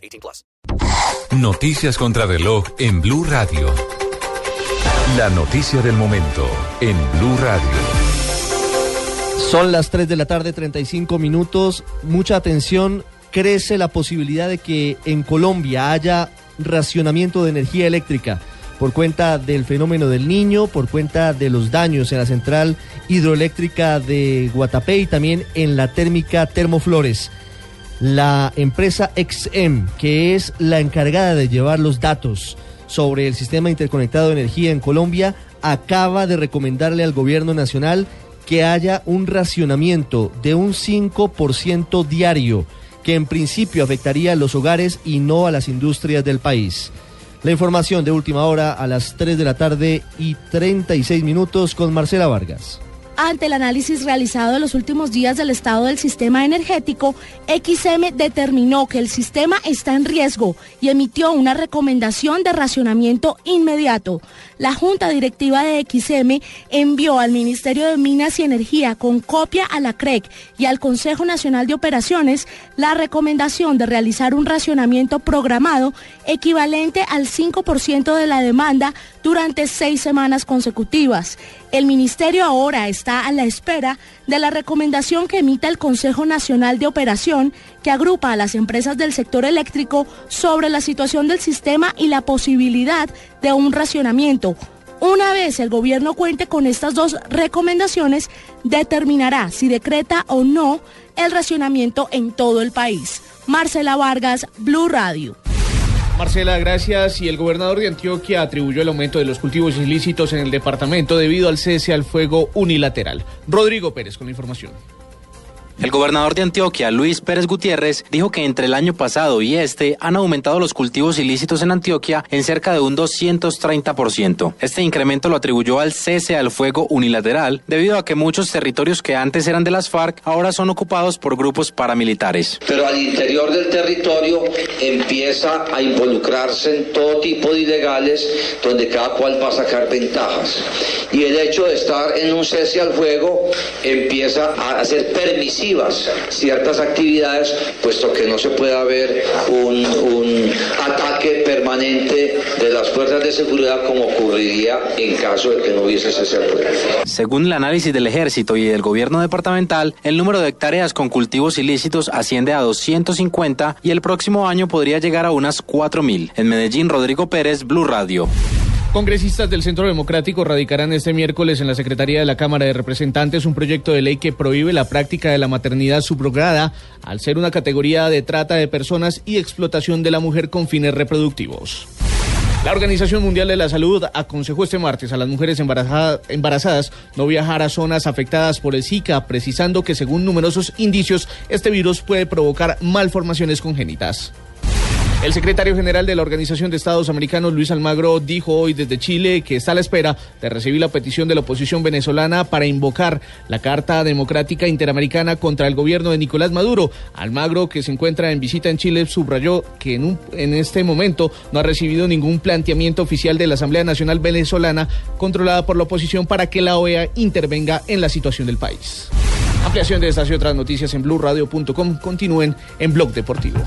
18 plus. Noticias contra reloj en Blue Radio. La noticia del momento en Blue Radio. Son las 3 de la tarde, 35 minutos. Mucha atención. Crece la posibilidad de que en Colombia haya racionamiento de energía eléctrica por cuenta del fenómeno del niño, por cuenta de los daños en la central hidroeléctrica de Guatapé y también en la térmica Termoflores. La empresa XM, que es la encargada de llevar los datos sobre el sistema interconectado de energía en Colombia, acaba de recomendarle al gobierno nacional que haya un racionamiento de un 5% diario, que en principio afectaría a los hogares y no a las industrias del país. La información de última hora a las 3 de la tarde y 36 minutos con Marcela Vargas. Ante el análisis realizado en los últimos días del estado del sistema energético, XM determinó que el sistema está en riesgo y emitió una recomendación de racionamiento inmediato. La Junta Directiva de XM envió al Ministerio de Minas y Energía con copia a la CREC y al Consejo Nacional de Operaciones la recomendación de realizar un racionamiento programado equivalente al 5% de la demanda durante seis semanas consecutivas. El Ministerio ahora está a la espera de la recomendación que emita el Consejo Nacional de Operación, que agrupa a las empresas del sector eléctrico sobre la situación del sistema y la posibilidad de un racionamiento. Una vez el gobierno cuente con estas dos recomendaciones, determinará si decreta o no el racionamiento en todo el país. Marcela Vargas, Blue Radio. Marcela, gracias. Y el gobernador de Antioquia atribuyó el aumento de los cultivos ilícitos en el departamento debido al cese al fuego unilateral. Rodrigo Pérez con la información. El gobernador de Antioquia, Luis Pérez Gutiérrez, dijo que entre el año pasado y este han aumentado los cultivos ilícitos en Antioquia en cerca de un 230%. Este incremento lo atribuyó al cese al fuego unilateral, debido a que muchos territorios que antes eran de las FARC ahora son ocupados por grupos paramilitares. Pero al interior del territorio empieza a involucrarse en todo tipo de ilegales donde cada cual va a sacar ventajas. Y el hecho de estar en un cese al fuego empieza a ser permisivo ciertas actividades, puesto que no se puede haber un, un ataque permanente de las fuerzas de seguridad como ocurriría en caso de que no hubiese ese acuerdo. Según el análisis del ejército y del gobierno departamental, el número de hectáreas con cultivos ilícitos asciende a 250 y el próximo año podría llegar a unas 4.000. En Medellín, Rodrigo Pérez, Blue Radio. Congresistas del Centro Democrático radicarán este miércoles en la Secretaría de la Cámara de Representantes un proyecto de ley que prohíbe la práctica de la maternidad subrogada al ser una categoría de trata de personas y explotación de la mujer con fines reproductivos. La Organización Mundial de la Salud aconsejó este martes a las mujeres embarazadas no viajar a zonas afectadas por el Zika, precisando que según numerosos indicios este virus puede provocar malformaciones congénitas. El secretario general de la Organización de Estados Americanos, Luis Almagro, dijo hoy desde Chile que está a la espera de recibir la petición de la oposición venezolana para invocar la Carta Democrática Interamericana contra el gobierno de Nicolás Maduro. Almagro, que se encuentra en visita en Chile, subrayó que en, en este momento no ha recibido ningún planteamiento oficial de la Asamblea Nacional Venezolana controlada por la oposición para que la OEA intervenga en la situación del país. Ampliación de estas y otras noticias en blueradio.com. Continúen en Blog Deportivo.